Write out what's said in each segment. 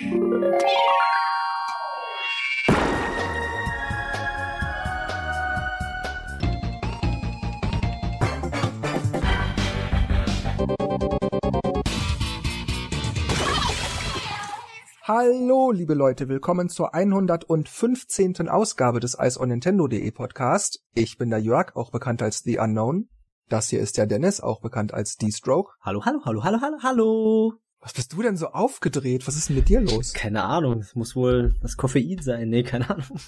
Hallo, liebe Leute, willkommen zur 115. Ausgabe des Ice on Nintendo.de Podcast. Ich bin der Jörg, auch bekannt als The Unknown. Das hier ist der Dennis, auch bekannt als D-Stroke. Hallo, hallo, hallo, hallo, hallo, hallo. Was bist du denn so aufgedreht? Was ist denn mit dir los? Keine Ahnung, es muss wohl das Koffein sein. Nee, keine Ahnung.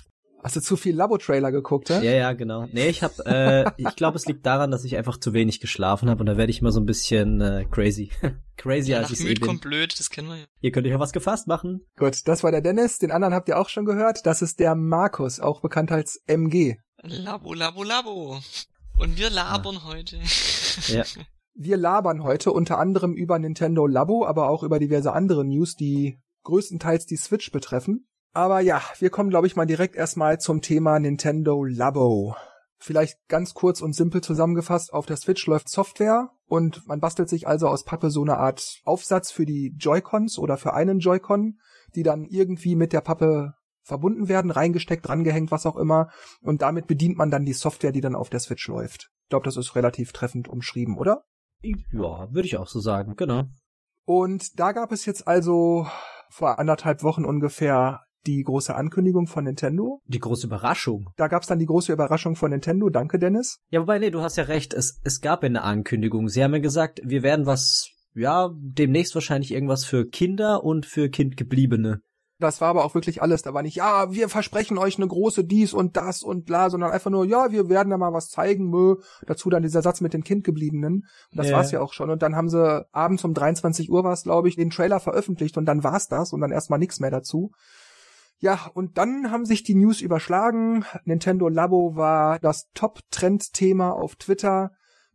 Hast du zu viel Labo-Trailer geguckt, hä? Ja, ja, genau. Nee, ich hab, äh, ich glaube, es liegt daran, dass ich einfach zu wenig geschlafen habe und da werde ich immer so ein bisschen äh, crazy. crazy, Ja, als ich eh müde bin. kommt blöd, das kennen wir ja. Ihr könnt euch ja was gefasst machen. Gut, das war der Dennis. Den anderen habt ihr auch schon gehört. Das ist der Markus, auch bekannt als MG. Labo, Labo, Labo. Und wir labern heute. Ja. Wir labern heute unter anderem über Nintendo Labo, aber auch über diverse andere News, die größtenteils die Switch betreffen. Aber ja, wir kommen, glaube ich, mal direkt erstmal zum Thema Nintendo Labo. Vielleicht ganz kurz und simpel zusammengefasst, auf der Switch läuft Software und man bastelt sich also aus Pappe so eine Art Aufsatz für die Joy-Cons oder für einen Joy-Con, die dann irgendwie mit der Pappe verbunden werden, reingesteckt, drangehängt, was auch immer. Und damit bedient man dann die Software, die dann auf der Switch läuft. Ich glaube, das ist relativ treffend umschrieben, oder? Ja, würde ich auch so sagen, genau. Und da gab es jetzt also vor anderthalb Wochen ungefähr die große Ankündigung von Nintendo. Die große Überraschung. Da gab es dann die große Überraschung von Nintendo. Danke, Dennis. Ja, wobei, nee, du hast ja recht, es, es gab eine Ankündigung. Sie haben ja gesagt, wir werden was, ja, demnächst wahrscheinlich irgendwas für Kinder und für Kindgebliebene. Das war aber auch wirklich alles. Da war nicht, ja, wir versprechen euch eine große dies und das und bla, sondern einfach nur, ja, wir werden da mal was zeigen. Mö. Dazu dann dieser Satz mit den Kindgebliebenen. Und das Ja. war's ja auch schon. Und dann haben sie abends um 23 Uhr war's, glaube ich, den Trailer veröffentlicht und dann war's das und dann erstmal nichts mehr dazu. Ja, und dann haben sich die News überschlagen. Nintendo Labo war das Top-Trend-Thema auf Twitter.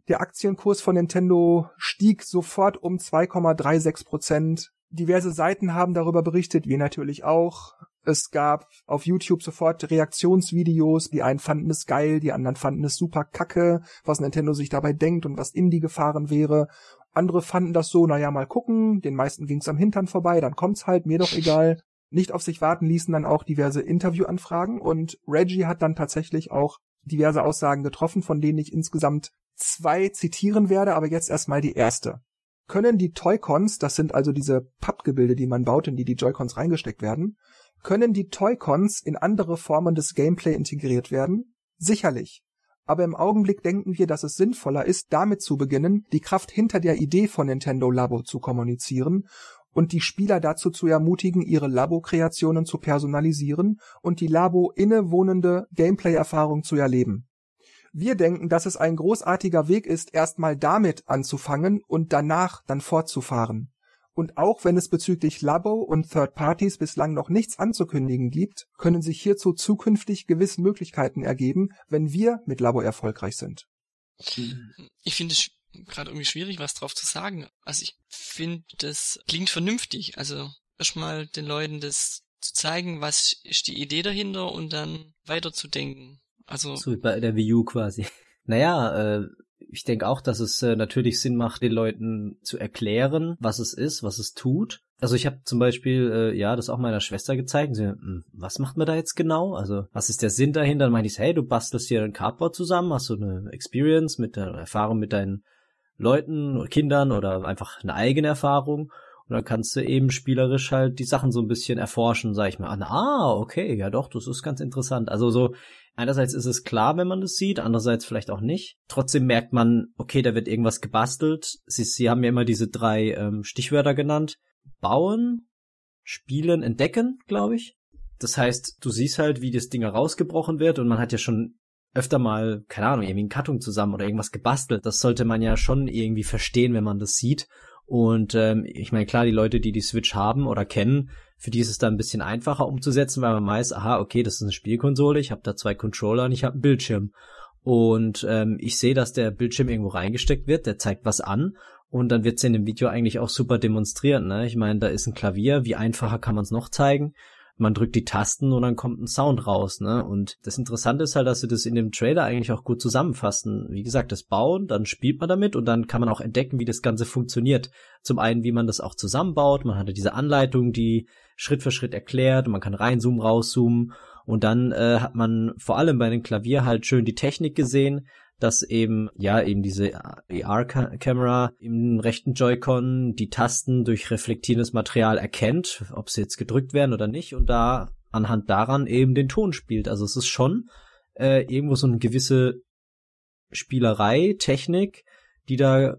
Der Aktienkurs von Nintendo stieg sofort um 2,36 Prozent. Diverse Seiten haben darüber berichtet, wir natürlich auch. Es gab auf YouTube sofort Reaktionsvideos. Die einen fanden es geil, die anderen fanden es super kacke, was Nintendo sich dabei denkt und was in die gefahren wäre. Andere fanden das so, naja, mal gucken. Den meisten ging's am Hintern vorbei, dann kommt's halt, mir doch egal. Nicht auf sich warten ließen dann auch diverse Interviewanfragen und Reggie hat dann tatsächlich auch diverse Aussagen getroffen, von denen ich insgesamt zwei zitieren werde, aber jetzt erstmal die erste. Können die Toy-Cons, das sind also diese Pappgebilde, die man baut, in die die Joy-Cons reingesteckt werden, können die Toy-Cons in andere Formen des Gameplay integriert werden? Sicherlich. Aber im Augenblick denken wir, dass es sinnvoller ist, damit zu beginnen, die Kraft hinter der Idee von Nintendo Labo zu kommunizieren und die Spieler dazu zu ermutigen, ihre Labo-Kreationen zu personalisieren und die Labo innewohnende Gameplay-Erfahrung zu erleben. Wir denken, dass es ein großartiger Weg ist, erstmal damit anzufangen und danach dann fortzufahren. Und auch wenn es bezüglich Labo und Third Parties bislang noch nichts anzukündigen gibt, können sich hierzu zukünftig gewiss Möglichkeiten ergeben, wenn wir mit Labo erfolgreich sind. Ich finde es gerade irgendwie schwierig, was drauf zu sagen. Also ich finde, das klingt vernünftig. Also erstmal den Leuten das zu zeigen, was ist die Idee dahinter und dann weiterzudenken. Also So wie bei der Wii U quasi. Naja, äh, ich denke auch, dass es äh, natürlich Sinn macht, den Leuten zu erklären, was es ist, was es tut. Also ich habe zum Beispiel, äh, ja, das auch meiner Schwester gezeigt. Und sie, hm, was macht man da jetzt genau? Also was ist der Sinn dahinter? Dann meinte ich, hey, du bastelst dir ein Cardboard zusammen, hast du eine Experience mit der Erfahrung mit deinen Leuten oder Kindern oder einfach eine eigene Erfahrung. Und dann kannst du eben spielerisch halt die Sachen so ein bisschen erforschen, sag ich mal. Ah, okay, ja doch, das ist ganz interessant. Also so, einerseits ist es klar, wenn man das sieht, andererseits vielleicht auch nicht. Trotzdem merkt man, okay, da wird irgendwas gebastelt. Sie, sie haben ja immer diese drei ähm, Stichwörter genannt. Bauen, spielen, entdecken, glaube ich. Das heißt, du siehst halt, wie das Ding rausgebrochen wird und man hat ja schon öfter mal, keine Ahnung, irgendwie einen Karton zusammen oder irgendwas gebastelt. Das sollte man ja schon irgendwie verstehen, wenn man das sieht. Und ähm, ich meine, klar, die Leute, die die Switch haben oder kennen, für die ist es dann ein bisschen einfacher umzusetzen, weil man weiß, aha, okay, das ist eine Spielkonsole, ich habe da zwei Controller und ich habe einen Bildschirm. Und ähm, ich sehe, dass der Bildschirm irgendwo reingesteckt wird, der zeigt was an und dann wird's in dem Video eigentlich auch super demonstriert. Ne? Ich meine, da ist ein Klavier, wie einfacher kann man es noch zeigen? Man drückt die Tasten und dann kommt ein Sound raus, ne? Und das Interessante ist halt, dass sie das in dem Trailer eigentlich auch gut zusammenfassen. Wie gesagt, das Bauen, dann spielt man damit und dann kann man auch entdecken, wie das Ganze funktioniert. Zum einen, wie man das auch zusammenbaut. Man hatte diese Anleitung, die Schritt für Schritt erklärt man kann reinzoomen, rauszoomen. Und dann äh, hat man vor allem bei dem Klavier halt schön die Technik gesehen, dass eben, ja, eben diese AR-Kamera im rechten Joy-Con die Tasten durch reflektierendes Material erkennt, ob sie jetzt gedrückt werden oder nicht, und da anhand daran eben den Ton spielt. Also es ist schon äh, irgendwo so eine gewisse Spielerei, Technik, die da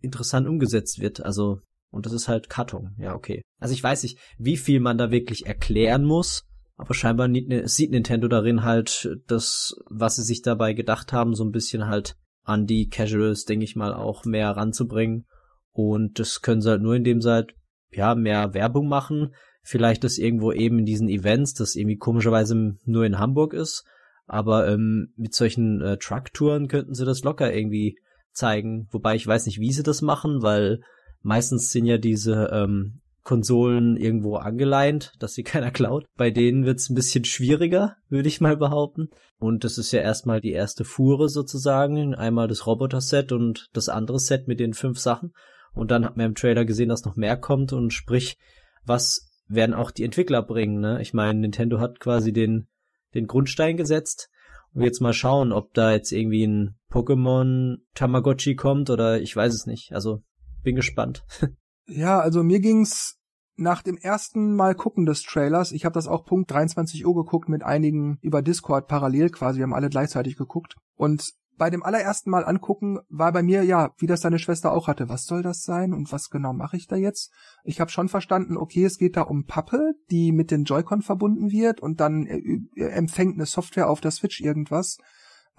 interessant umgesetzt wird. Also, und das ist halt Cutting, ja, okay. Also ich weiß nicht, wie viel man da wirklich erklären muss, aber scheinbar ne, sieht Nintendo darin halt das, was sie sich dabei gedacht haben, so ein bisschen halt an die Casuals, denke ich mal, auch mehr ranzubringen. Und das können sie halt nur, indem sie halt, ja, mehr Werbung machen. Vielleicht das irgendwo eben in diesen Events, das irgendwie komischerweise nur in Hamburg ist. Aber ähm, mit solchen äh, Truck-Touren könnten sie das locker irgendwie zeigen. Wobei ich weiß nicht, wie sie das machen, weil meistens sind ja diese ähm, Konsolen irgendwo angeleint, dass sie keiner klaut. Bei denen wird's ein bisschen schwieriger, würde ich mal behaupten. Und das ist ja erstmal die erste Fuhre sozusagen. Einmal das Roboter-Set und das andere Set mit den fünf Sachen. Und dann hat man im Trailer gesehen, dass noch mehr kommt und sprich, was werden auch die Entwickler bringen, ne? Ich meine, Nintendo hat quasi den, den Grundstein gesetzt. Und jetzt mal schauen, ob da jetzt irgendwie ein Pokémon Tamagotchi kommt oder ich weiß es nicht. Also, bin gespannt. Ja, also mir ging's nach dem ersten Mal gucken des Trailers, ich habe das auch Punkt 23 Uhr geguckt mit einigen über Discord parallel quasi, wir haben alle gleichzeitig geguckt. Und bei dem allerersten Mal angucken war bei mir ja, wie das deine Schwester auch hatte, was soll das sein und was genau mache ich da jetzt? Ich habe schon verstanden, okay, es geht da um Pappe, die mit den Joy-Con verbunden wird und dann äh, äh, empfängt eine Software auf der Switch irgendwas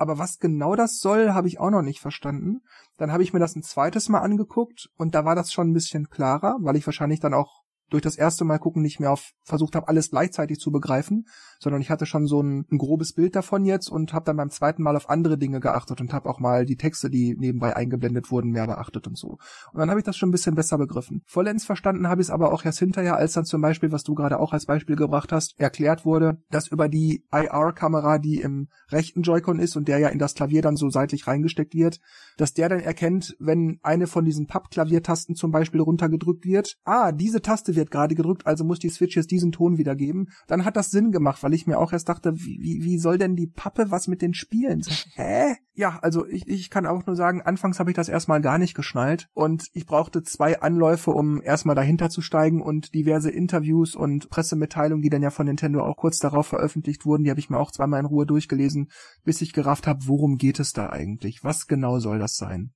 aber was genau das soll, habe ich auch noch nicht verstanden. Dann habe ich mir das ein zweites Mal angeguckt und da war das schon ein bisschen klarer, weil ich wahrscheinlich dann auch durch das erste Mal gucken nicht mehr auf versucht habe, alles gleichzeitig zu begreifen, sondern ich hatte schon so ein, ein grobes Bild davon jetzt und habe dann beim zweiten Mal auf andere Dinge geachtet und habe auch mal die Texte, die nebenbei eingeblendet wurden, mehr beachtet und so. Und dann habe ich das schon ein bisschen besser begriffen. Vollends verstanden habe ich es aber auch erst hinterher, als dann zum Beispiel, was du gerade auch als Beispiel gebracht hast, erklärt wurde, dass über die IR-Kamera, die im rechten Joy-Con ist und der ja in das Klavier dann so seitlich reingesteckt wird, dass der dann erkennt, wenn eine von diesen Papp-Klaviertasten zum Beispiel runtergedrückt wird, ah, diese Taste wird gerade gedrückt, also muss die Switch jetzt diesen Ton wiedergeben. Dann hat das Sinn gemacht, weil ich mir auch erst dachte, wie, wie soll denn die Pappe was mit den Spielen? Hä? Ja, also ich, ich kann auch nur sagen, anfangs habe ich das erstmal gar nicht geschnallt und ich brauchte zwei Anläufe, um erstmal dahinter zu steigen und diverse Interviews und Pressemitteilungen, die dann ja von Nintendo auch kurz darauf veröffentlicht wurden, die habe ich mir auch zweimal in Ruhe durchgelesen, bis ich gerafft habe, worum geht es da eigentlich? Was genau soll das sein?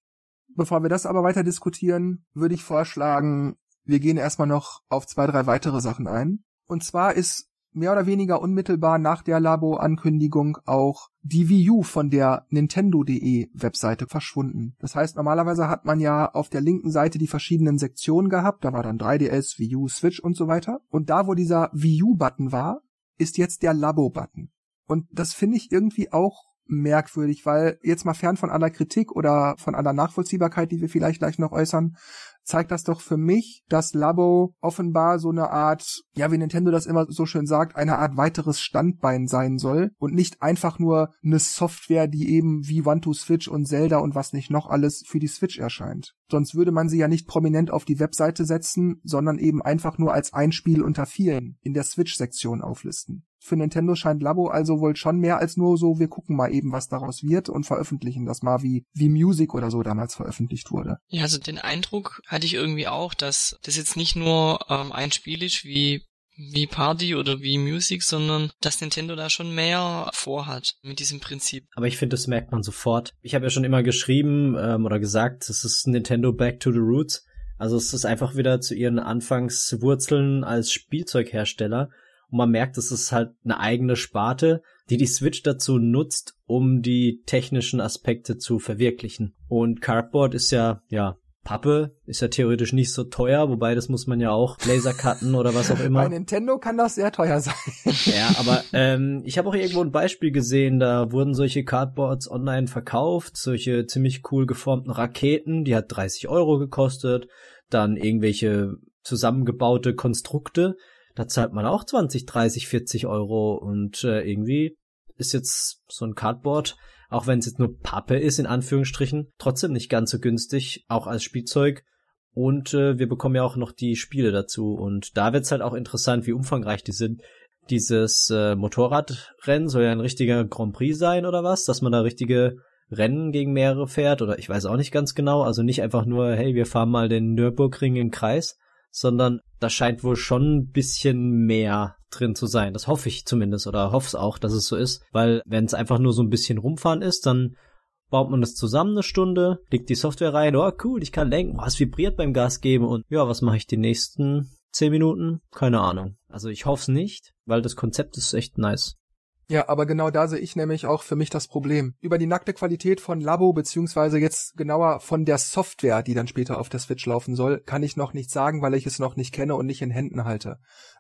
Bevor wir das aber weiter diskutieren, würde ich vorschlagen, wir gehen erstmal noch auf zwei, drei weitere Sachen ein. Und zwar ist mehr oder weniger unmittelbar nach der Labo-Ankündigung auch die Wii U von der Nintendo.de Webseite verschwunden. Das heißt, normalerweise hat man ja auf der linken Seite die verschiedenen Sektionen gehabt. Da war dann 3DS, Wii U, Switch und so weiter. Und da, wo dieser Wii U-Button war, ist jetzt der Labo-Button. Und das finde ich irgendwie auch merkwürdig, weil jetzt mal fern von aller Kritik oder von aller Nachvollziehbarkeit, die wir vielleicht gleich noch äußern, zeigt das doch für mich, dass Labo offenbar so eine Art, ja, wie Nintendo das immer so schön sagt, eine Art weiteres Standbein sein soll und nicht einfach nur eine Software, die eben wie One to Switch und Zelda und was nicht noch alles für die Switch erscheint. Sonst würde man sie ja nicht prominent auf die Webseite setzen, sondern eben einfach nur als ein Spiel unter vielen in der Switch-Sektion auflisten. Für Nintendo scheint Labo also wohl schon mehr als nur so, wir gucken mal eben, was daraus wird und veröffentlichen das mal wie, wie Music oder so damals veröffentlicht wurde. Ja, also den Eindruck hatte ich irgendwie auch, dass das jetzt nicht nur ähm, ein Spiel ist wie wie Party oder wie Music, sondern dass Nintendo da schon mehr vorhat mit diesem Prinzip. Aber ich finde, das merkt man sofort. Ich habe ja schon immer geschrieben ähm, oder gesagt, es ist Nintendo Back to the Roots. Also es ist einfach wieder zu ihren Anfangswurzeln als Spielzeughersteller und man merkt, es ist halt eine eigene Sparte, die die Switch dazu nutzt, um die technischen Aspekte zu verwirklichen. Und Cardboard ist ja, ja, Pappe ist ja theoretisch nicht so teuer, wobei das muss man ja auch Lasercutten oder was auch immer. Bei Nintendo kann das sehr teuer sein. ja, aber ähm, ich habe auch irgendwo ein Beispiel gesehen, da wurden solche Cardboards online verkauft, solche ziemlich cool geformten Raketen, die hat 30 Euro gekostet, dann irgendwelche zusammengebaute Konstrukte, da zahlt man auch 20, 30, 40 Euro und äh, irgendwie ist jetzt so ein Cardboard, auch wenn es jetzt nur Pappe ist, in Anführungsstrichen, trotzdem nicht ganz so günstig, auch als Spielzeug. Und äh, wir bekommen ja auch noch die Spiele dazu. Und da wird's halt auch interessant, wie umfangreich die sind. Dieses äh, Motorradrennen soll ja ein richtiger Grand Prix sein oder was? Dass man da richtige Rennen gegen mehrere fährt oder ich weiß auch nicht ganz genau. Also nicht einfach nur, hey, wir fahren mal den Nürburgring im Kreis, sondern da scheint wohl schon ein bisschen mehr drin zu sein. Das hoffe ich zumindest oder hoffe es auch, dass es so ist, weil wenn es einfach nur so ein bisschen rumfahren ist, dann baut man das zusammen eine Stunde, legt die Software rein, oh cool, ich kann lenken, oh, es vibriert beim Gas geben und ja, was mache ich die nächsten zehn Minuten? Keine Ahnung. Also ich hoffe es nicht, weil das Konzept ist echt nice. Ja, aber genau da sehe ich nämlich auch für mich das Problem. Über die nackte Qualität von Labo, beziehungsweise jetzt genauer von der Software, die dann später auf der Switch laufen soll, kann ich noch nichts sagen, weil ich es noch nicht kenne und nicht in Händen halte.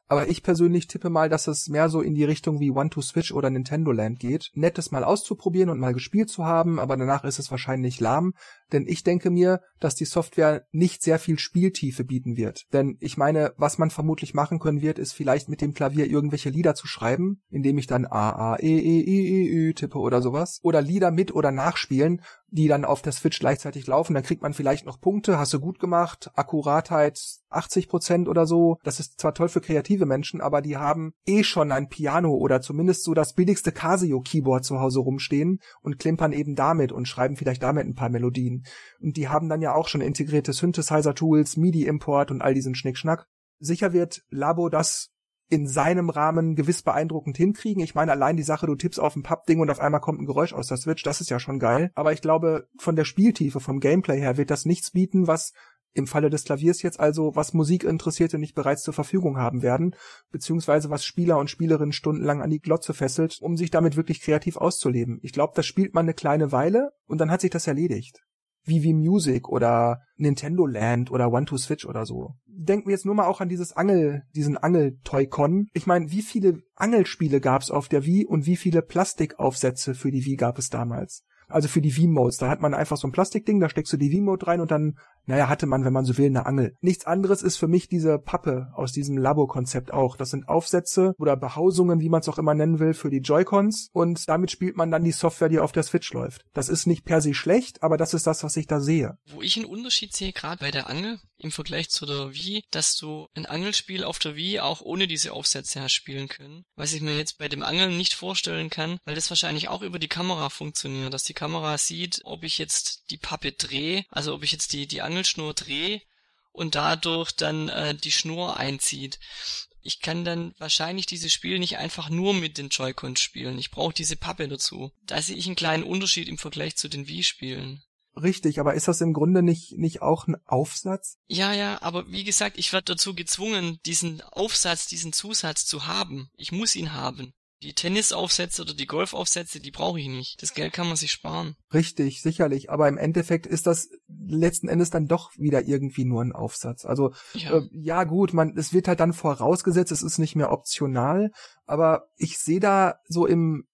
Aber ich persönlich tippe mal, dass es mehr so in die Richtung wie One-to-Switch oder Nintendo Land geht. Nettes mal auszuprobieren und mal gespielt zu haben, aber danach ist es wahrscheinlich lahm. Denn ich denke mir, dass die Software nicht sehr viel Spieltiefe bieten wird. Denn ich meine, was man vermutlich machen können wird, ist vielleicht mit dem Klavier irgendwelche Lieder zu schreiben, indem ich dann A, A, E, E, I, E, Ü tippe oder sowas. Oder Lieder mit oder nachspielen, die dann auf der Switch gleichzeitig laufen. Dann kriegt man vielleicht noch Punkte, hast du gut gemacht, Akkuratheit 80 Prozent oder so. Das ist zwar toll für kreative Menschen, aber die haben eh schon ein Piano oder zumindest so das billigste Casio-Keyboard zu Hause rumstehen und klimpern eben damit und schreiben vielleicht damit ein paar Melodien. Und die haben dann ja auch schon integrierte Synthesizer-Tools, MIDI-Import und all diesen Schnickschnack. Sicher wird Labo das in seinem Rahmen gewiss beeindruckend hinkriegen. Ich meine, allein die Sache, du tippst auf ein Pappding und auf einmal kommt ein Geräusch aus der Switch, das ist ja schon geil. Aber ich glaube, von der Spieltiefe, vom Gameplay her wird das nichts bieten, was im Falle des Klaviers jetzt also, was Musikinteressierte nicht bereits zur Verfügung haben werden, beziehungsweise was Spieler und Spielerinnen stundenlang an die Glotze fesselt, um sich damit wirklich kreativ auszuleben. Ich glaube, das spielt man eine kleine Weile und dann hat sich das erledigt wie wie Music oder Nintendo Land oder One to Switch oder so. Denken wir jetzt nur mal auch an dieses Angel, diesen Angel-Toy-Con. Ich meine, wie viele Angelspiele gab's auf der Wii und wie viele Plastikaufsätze für die Wii gab es damals? Also für die V-Modes. Da hat man einfach so ein Plastikding, da steckst du die V-Mode rein und dann, naja, hatte man, wenn man so will, eine Angel. Nichts anderes ist für mich diese Pappe aus diesem Labo-Konzept auch. Das sind Aufsätze oder Behausungen, wie man es auch immer nennen will, für die Joy-Cons und damit spielt man dann die Software, die auf der Switch läuft. Das ist nicht per se schlecht, aber das ist das, was ich da sehe. Wo ich einen Unterschied sehe, gerade bei der Angel im Vergleich zu der Wii, dass du ein Angelspiel auf der Wii auch ohne diese Aufsätze hast spielen können. Was ich mir jetzt bei dem Angeln nicht vorstellen kann, weil das wahrscheinlich auch über die Kamera funktioniert, dass die Kamera sieht, ob ich jetzt die Pappe drehe, also ob ich jetzt die, die Angelschnur drehe und dadurch dann äh, die Schnur einzieht. Ich kann dann wahrscheinlich dieses Spiel nicht einfach nur mit den Joy-Cons spielen. Ich brauche diese Pappe dazu. Da sehe ich einen kleinen Unterschied im Vergleich zu den Wii-Spielen. Richtig, aber ist das im Grunde nicht, nicht auch ein Aufsatz? Ja, ja, aber wie gesagt, ich werde dazu gezwungen, diesen Aufsatz, diesen Zusatz zu haben. Ich muss ihn haben. Die Tennisaufsätze oder die Golfaufsätze, die brauche ich nicht. Das Geld kann man sich sparen. Richtig, sicherlich. Aber im Endeffekt ist das letzten Endes dann doch wieder irgendwie nur ein Aufsatz. Also ja, äh, ja gut, man, es wird halt dann vorausgesetzt, es ist nicht mehr optional. Aber ich sehe da so im,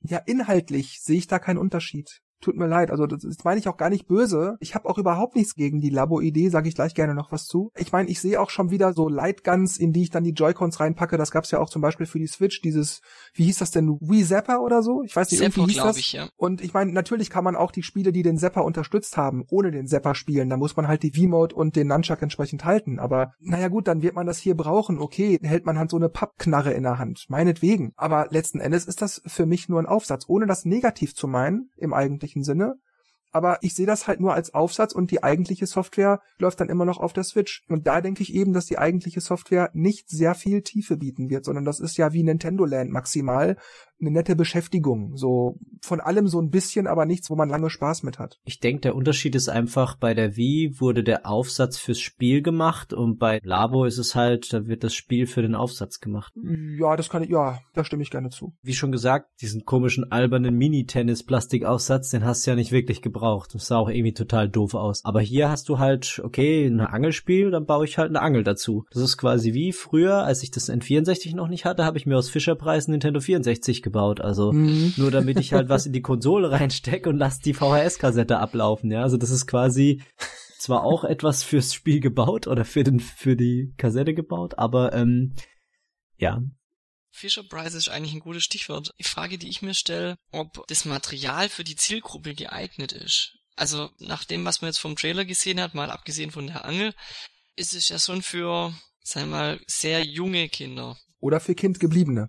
ja inhaltlich sehe ich da keinen Unterschied. Tut mir leid, also das, das meine ich auch gar nicht böse. Ich habe auch überhaupt nichts gegen die Labo-Idee, sage ich gleich gerne noch was zu. Ich meine, ich sehe auch schon wieder so Lightguns, in die ich dann die Joy-Cons reinpacke. Das gab's ja auch zum Beispiel für die Switch, dieses, wie hieß das denn, Wii Zapper oder so? Ich weiß nicht, Zapper, irgendwie hieß das. Ich, ja. Und ich meine, natürlich kann man auch die Spiele, die den Zapper unterstützt haben, ohne den Zapper spielen. Da muss man halt die V-Mode und den Nunchuck entsprechend halten. Aber naja gut, dann wird man das hier brauchen. Okay, hält man halt so eine Pappknarre in der Hand. Meinetwegen. Aber letzten Endes ist das für mich nur ein Aufsatz, ohne das negativ zu meinen, im eigentlichen Sinne aber ich sehe das halt nur als Aufsatz und die eigentliche Software läuft dann immer noch auf der Switch. Und da denke ich eben, dass die eigentliche Software nicht sehr viel Tiefe bieten wird, sondern das ist ja wie Nintendo Land maximal eine nette Beschäftigung. So von allem so ein bisschen, aber nichts, wo man lange Spaß mit hat. Ich denke, der Unterschied ist einfach, bei der Wii wurde der Aufsatz fürs Spiel gemacht und bei Labo ist es halt, da wird das Spiel für den Aufsatz gemacht. Ja, das kann ich, ja, da stimme ich gerne zu. Wie schon gesagt, diesen komischen albernen Mini-Tennis-Plastikaufsatz, den hast du ja nicht wirklich gebraucht. Das sah auch irgendwie total doof aus. Aber hier hast du halt, okay, ein Angelspiel, dann baue ich halt eine Angel dazu. Das ist quasi wie früher, als ich das N64 noch nicht hatte, habe ich mir aus Fischerpreis Nintendo 64 gebaut. Also mhm. nur damit ich halt was in die Konsole reinstecke und lass die VHS-Kassette ablaufen. Ja, also das ist quasi zwar auch etwas fürs Spiel gebaut oder für den für die Kassette gebaut, aber ähm, Ja. Fisher Price ist eigentlich ein gutes Stichwort. Die Frage, die ich mir stelle, ob das Material für die Zielgruppe geeignet ist. Also nach dem, was man jetzt vom Trailer gesehen hat, mal abgesehen von der Angel, ist es ja schon für, sagen wir mal, sehr junge Kinder. Oder für Kindgebliebene.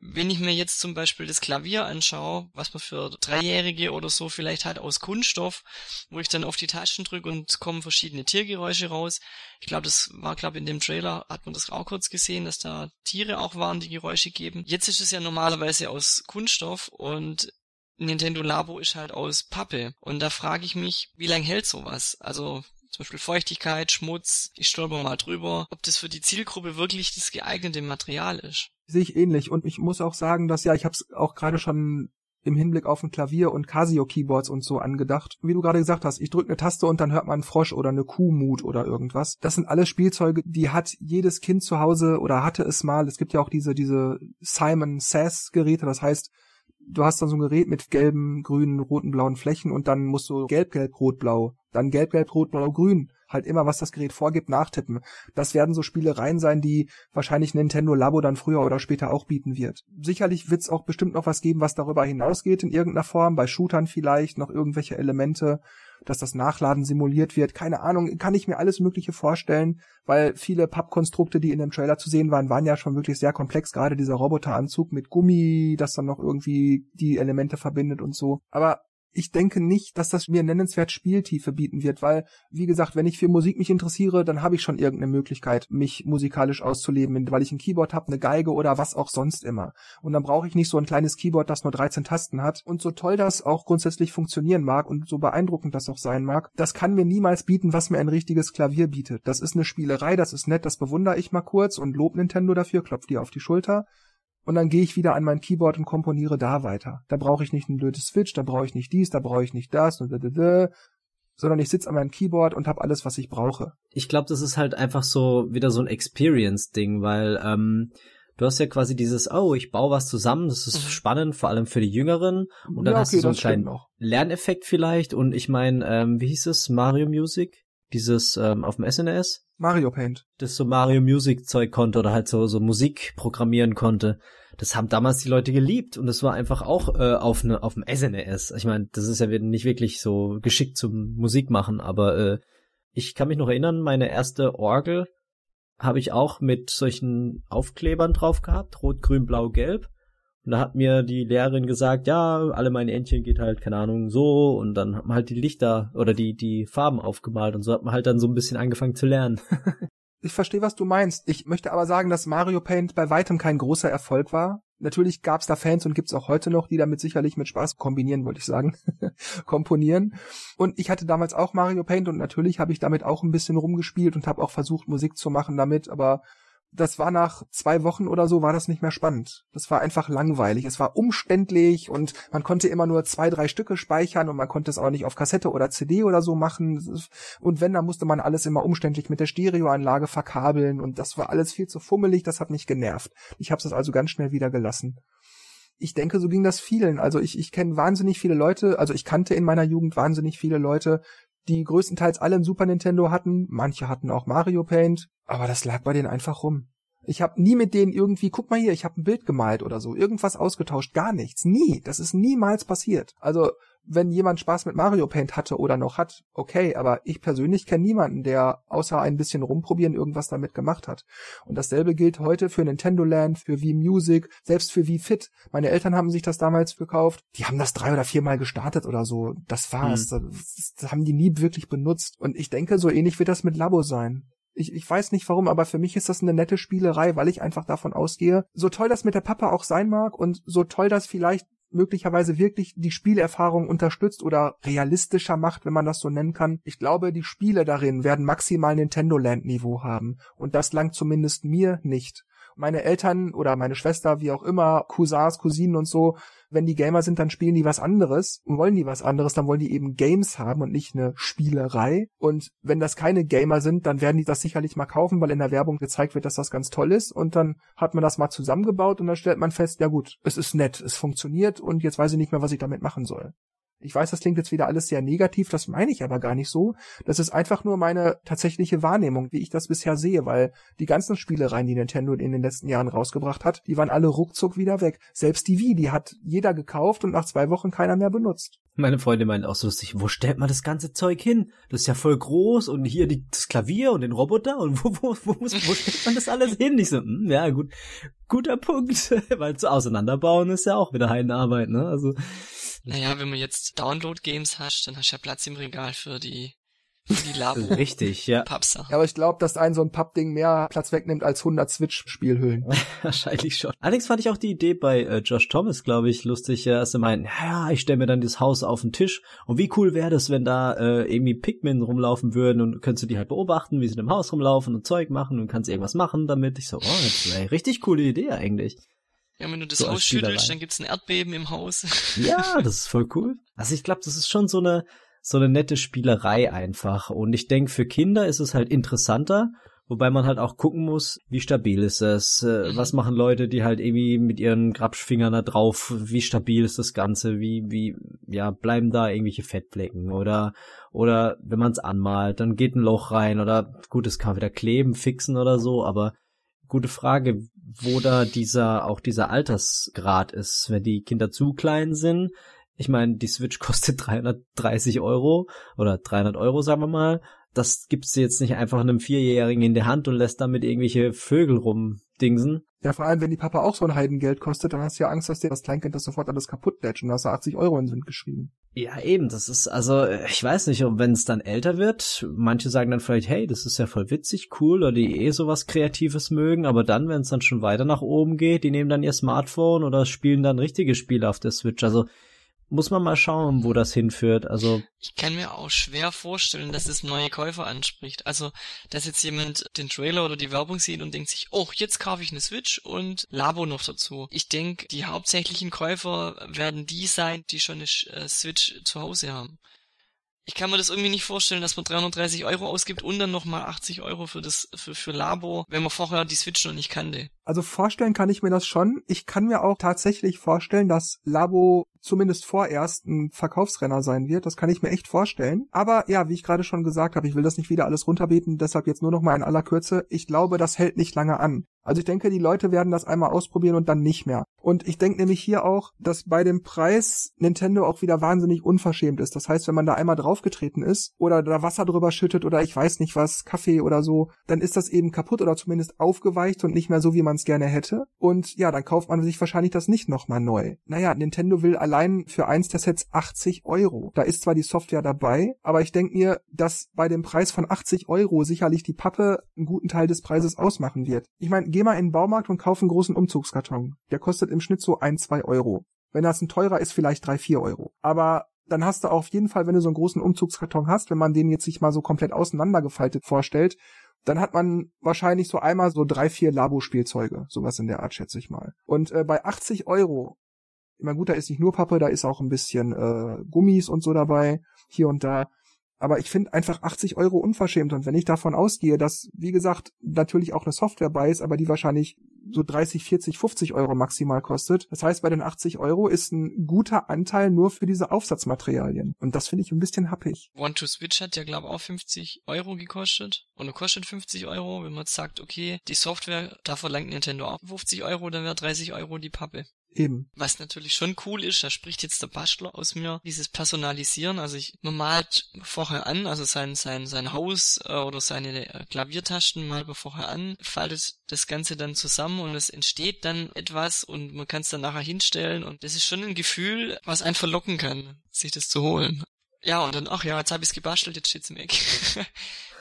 Wenn ich mir jetzt zum Beispiel das Klavier anschaue, was man für Dreijährige oder so vielleicht hat aus Kunststoff, wo ich dann auf die Tasten drücke und kommen verschiedene Tiergeräusche raus. Ich glaube, das war, glaube in dem Trailer hat man das auch kurz gesehen, dass da Tiere auch waren, die Geräusche geben. Jetzt ist es ja normalerweise aus Kunststoff und Nintendo Labo ist halt aus Pappe. Und da frage ich mich, wie lange hält sowas? Also zum Beispiel Feuchtigkeit, Schmutz, ich stolper mal drüber, ob das für die Zielgruppe wirklich das geeignete Material ist. Sehe ich ähnlich und ich muss auch sagen, dass ja, ich habe es auch gerade schon im Hinblick auf ein Klavier und Casio-Keyboards und so angedacht. Wie du gerade gesagt hast, ich drücke eine Taste und dann hört man einen Frosch oder eine Kuhmut oder irgendwas. Das sind alles Spielzeuge, die hat jedes Kind zu Hause oder hatte es mal. Es gibt ja auch diese, diese Simon Sass Geräte, das heißt, du hast dann so ein Gerät mit gelben, grünen, roten, blauen Flächen und dann musst du gelb, gelb, rot, blau, dann gelb, gelb, rot, blau, grün. Halt immer, was das Gerät vorgibt, nachtippen. Das werden so Spielereien sein, die wahrscheinlich Nintendo Labo dann früher oder später auch bieten wird. Sicherlich wird es auch bestimmt noch was geben, was darüber hinausgeht in irgendeiner Form, bei Shootern vielleicht noch irgendwelche Elemente dass das Nachladen simuliert wird. Keine Ahnung, kann ich mir alles Mögliche vorstellen, weil viele Pappkonstrukte, die in dem Trailer zu sehen waren, waren ja schon wirklich sehr komplex. Gerade dieser Roboteranzug mit Gummi, das dann noch irgendwie die Elemente verbindet und so. Aber ich denke nicht, dass das mir nennenswert Spieltiefe bieten wird, weil, wie gesagt, wenn ich für Musik mich interessiere, dann habe ich schon irgendeine Möglichkeit, mich musikalisch auszuleben, weil ich ein Keyboard habe, eine Geige oder was auch sonst immer. Und dann brauche ich nicht so ein kleines Keyboard, das nur 13 Tasten hat. Und so toll das auch grundsätzlich funktionieren mag und so beeindruckend das auch sein mag, das kann mir niemals bieten, was mir ein richtiges Klavier bietet. Das ist eine Spielerei, das ist nett, das bewundere ich mal kurz und lob Nintendo dafür, klopft dir auf die Schulter und dann gehe ich wieder an mein Keyboard und komponiere da weiter. Da brauche ich nicht ein blödes Switch, da brauche ich nicht dies, da brauche ich nicht das und da, da, da, sondern ich sitze an meinem Keyboard und habe alles, was ich brauche. Ich glaube, das ist halt einfach so wieder so ein Experience-Ding, weil ähm, du hast ja quasi dieses, oh, ich baue was zusammen, das ist mhm. spannend, vor allem für die Jüngeren. Und dann ja, okay, hast du so einen kleinen Lerneffekt vielleicht. Und ich meine, ähm, wie hieß es, Mario Music? Dieses ähm, auf dem SNES? Mario Paint. Das so Mario Music Zeug konnte oder halt so, so Musik programmieren konnte. Das haben damals die Leute geliebt und das war einfach auch äh, auf ne, auf dem SNES. Ich meine, das ist ja nicht wirklich so geschickt zum Musik machen, aber äh, ich kann mich noch erinnern, meine erste Orgel habe ich auch mit solchen Aufklebern drauf gehabt, rot, grün, blau, gelb. Und da hat mir die Lehrerin gesagt, ja, alle meine Entchen geht halt, keine Ahnung, so. Und dann hat man halt die Lichter oder die, die Farben aufgemalt und so hat man halt dann so ein bisschen angefangen zu lernen. ich verstehe, was du meinst. Ich möchte aber sagen, dass Mario Paint bei weitem kein großer Erfolg war. Natürlich gab's da Fans und gibt's auch heute noch, die damit sicherlich mit Spaß kombinieren, wollte ich sagen, komponieren. Und ich hatte damals auch Mario Paint und natürlich habe ich damit auch ein bisschen rumgespielt und habe auch versucht, Musik zu machen damit, aber das war nach zwei Wochen oder so, war das nicht mehr spannend. Das war einfach langweilig. Es war umständlich und man konnte immer nur zwei, drei Stücke speichern und man konnte es auch nicht auf Kassette oder CD oder so machen. Und wenn, dann musste man alles immer umständlich mit der Stereoanlage verkabeln und das war alles viel zu fummelig, das hat mich genervt. Ich habe es also ganz schnell wieder gelassen. Ich denke, so ging das vielen. Also ich, ich kenne wahnsinnig viele Leute, also ich kannte in meiner Jugend wahnsinnig viele Leute, die größtenteils alle ein Super Nintendo hatten, manche hatten auch Mario Paint, aber das lag bei denen einfach rum. Ich habe nie mit denen irgendwie, guck mal hier, ich habe ein Bild gemalt oder so, irgendwas ausgetauscht, gar nichts, nie. Das ist niemals passiert. Also wenn jemand Spaß mit Mario Paint hatte oder noch hat, okay, aber ich persönlich kenne niemanden, der außer ein bisschen rumprobieren irgendwas damit gemacht hat. Und dasselbe gilt heute für Nintendo Land, für Wii Music, selbst für Wii Fit. Meine Eltern haben sich das damals gekauft. Die haben das drei oder viermal gestartet oder so. Das war's. Hm. Das, das haben die nie wirklich benutzt. Und ich denke, so ähnlich wird das mit Labo sein. Ich, ich weiß nicht warum, aber für mich ist das eine nette Spielerei, weil ich einfach davon ausgehe, so toll das mit der Papa auch sein mag und so toll das vielleicht möglicherweise wirklich die Spielerfahrung unterstützt oder realistischer macht, wenn man das so nennen kann. Ich glaube, die Spiele darin werden maximal Nintendo Land Niveau haben und das langt zumindest mir nicht meine Eltern oder meine Schwester, wie auch immer, Cousins, Cousinen und so, wenn die Gamer sind, dann spielen die was anderes und wollen die was anderes, dann wollen die eben Games haben und nicht eine Spielerei. Und wenn das keine Gamer sind, dann werden die das sicherlich mal kaufen, weil in der Werbung gezeigt wird, dass das ganz toll ist. Und dann hat man das mal zusammengebaut und dann stellt man fest, ja gut, es ist nett, es funktioniert und jetzt weiß ich nicht mehr, was ich damit machen soll. Ich weiß, das klingt jetzt wieder alles sehr negativ, das meine ich aber gar nicht so. Das ist einfach nur meine tatsächliche Wahrnehmung, wie ich das bisher sehe, weil die ganzen Spielereien, die Nintendo in den letzten Jahren rausgebracht hat, die waren alle ruckzuck wieder weg. Selbst die Wii, die hat jeder gekauft und nach zwei Wochen keiner mehr benutzt. Meine Freundin meint auch so lustig, wo stellt man das ganze Zeug hin? Das ist ja voll groß und hier die, das Klavier und den Roboter und wo, wo, wo, wo stellt man das alles hin? Ich so, hm, ja gut, guter Punkt, weil zu auseinanderbauen ist ja auch wieder Heidenarbeit, ne? Also naja, wenn man jetzt Download-Games hast, dann hast du ja Platz im Regal für die die Labo. Richtig, ja. Pappsachen. Ja, aber ich glaube, dass ein so ein Pappding mehr Platz wegnimmt als 100 Switch-Spielhüllen. Wahrscheinlich schon. Allerdings fand ich auch die Idee bei äh, Josh Thomas, glaube ich, lustig, ja, dass er meint, ja, ich stelle mir dann das Haus auf den Tisch und wie cool wäre das, wenn da äh, irgendwie Pikmin rumlaufen würden und könntest du die halt beobachten, wie sie im Haus rumlaufen und Zeug machen und kannst irgendwas machen damit. Ich so, oh, das eine richtig coole Idee eigentlich. Ja, wenn du das so Haus schüttelst, dann gibt's ein Erdbeben im Haus. Ja, das ist voll cool. Also ich glaube, das ist schon so eine so eine nette Spielerei einfach. Und ich denke, für Kinder ist es halt interessanter, wobei man halt auch gucken muss, wie stabil ist es, äh, mhm. was machen Leute, die halt irgendwie mit ihren Grabschfingern da drauf, wie stabil ist das Ganze, wie, wie, ja, bleiben da irgendwelche Fettflecken oder, oder wenn man es anmalt, dann geht ein Loch rein oder gut, es kann wieder kleben, fixen oder so, aber gute Frage, wo da dieser, auch dieser Altersgrad ist. Wenn die Kinder zu klein sind, ich meine, die Switch kostet 330 Euro oder 300 Euro, sagen wir mal. Das gibst du jetzt nicht einfach einem Vierjährigen in der Hand und lässt damit irgendwelche Vögel rumdingsen. Ja, vor allem, wenn die Papa auch so ein Heidengeld kostet, dann hast du ja Angst, dass dir das Kleinkind das sofort alles kaputt lätscht und hast du 80 Euro in den Wind geschrieben. Ja, eben, das ist, also, ich weiß nicht, wenn es dann älter wird, manche sagen dann vielleicht, hey, das ist ja voll witzig, cool, oder die eh sowas Kreatives mögen, aber dann, wenn es dann schon weiter nach oben geht, die nehmen dann ihr Smartphone oder spielen dann richtige Spiele auf der Switch. Also muss man mal schauen, wo das hinführt. Also ich kann mir auch schwer vorstellen, dass es neue Käufer anspricht. Also, dass jetzt jemand den Trailer oder die Werbung sieht und denkt sich, oh, jetzt kaufe ich eine Switch und Labo noch dazu. Ich denke, die hauptsächlichen Käufer werden die sein, die schon eine äh, Switch zu Hause haben. Ich kann mir das irgendwie nicht vorstellen, dass man 330 Euro ausgibt und dann nochmal 80 Euro für das, für, für Labo, wenn man vorher die Switch noch nicht kannte. Also vorstellen kann ich mir das schon. Ich kann mir auch tatsächlich vorstellen, dass Labo zumindest vorerst ein Verkaufsrenner sein wird. Das kann ich mir echt vorstellen. Aber ja, wie ich gerade schon gesagt habe, ich will das nicht wieder alles runterbeten, deshalb jetzt nur noch mal in aller Kürze. Ich glaube, das hält nicht lange an. Also ich denke, die Leute werden das einmal ausprobieren und dann nicht mehr. Und ich denke nämlich hier auch, dass bei dem Preis Nintendo auch wieder wahnsinnig unverschämt ist. Das heißt, wenn man da einmal draufgetreten ist oder da Wasser drüber schüttet oder ich weiß nicht was, Kaffee oder so, dann ist das eben kaputt oder zumindest aufgeweicht und nicht mehr so, wie man es gerne hätte. Und ja, dann kauft man sich wahrscheinlich das nicht nochmal neu. Naja, Nintendo will allein für eins der Sets 80 Euro. Da ist zwar die Software dabei, aber ich denke mir, dass bei dem Preis von 80 Euro sicherlich die Pappe einen guten Teil des Preises ausmachen wird. Ich meine, geh mal in den Baumarkt und kauf einen großen Umzugskarton. Der kostet im Schnitt so ein, zwei Euro. Wenn das ein teurer ist, vielleicht drei, vier Euro. Aber dann hast du auf jeden Fall, wenn du so einen großen Umzugskarton hast, wenn man den jetzt sich mal so komplett auseinandergefaltet vorstellt, dann hat man wahrscheinlich so einmal so drei, vier Labo-Spielzeuge, sowas in der Art, schätze ich mal. Und äh, bei 80 Euro, immer gut, da ist nicht nur Pappe, da ist auch ein bisschen äh, Gummis und so dabei, hier und da. Aber ich finde einfach 80 Euro unverschämt. Und wenn ich davon ausgehe, dass, wie gesagt, natürlich auch eine Software bei ist, aber die wahrscheinlich so 30, 40, 50 Euro maximal kostet. Das heißt, bei den 80 Euro ist ein guter Anteil nur für diese Aufsatzmaterialien. Und das finde ich ein bisschen happig. One to Switch hat ja, glaube ich, auch 50 Euro gekostet. Und kostet 50 Euro, wenn man sagt, okay, die Software, da verlangt Nintendo auch 50 Euro, dann wäre 30 Euro die Pappe. Eben. Was natürlich schon cool ist, da spricht jetzt der Bastler aus mir, dieses Personalisieren. Also ich, man malt vorher an, also sein, sein, sein Haus äh, oder seine äh, Klaviertasten malt man vorher an, faltet das Ganze dann zusammen und es entsteht dann etwas und man kann es dann nachher hinstellen und das ist schon ein Gefühl, was einen verlocken kann, sich das zu holen. Ja, und dann, ach ja, jetzt habe ich's gebastelt, jetzt steht's im Eck.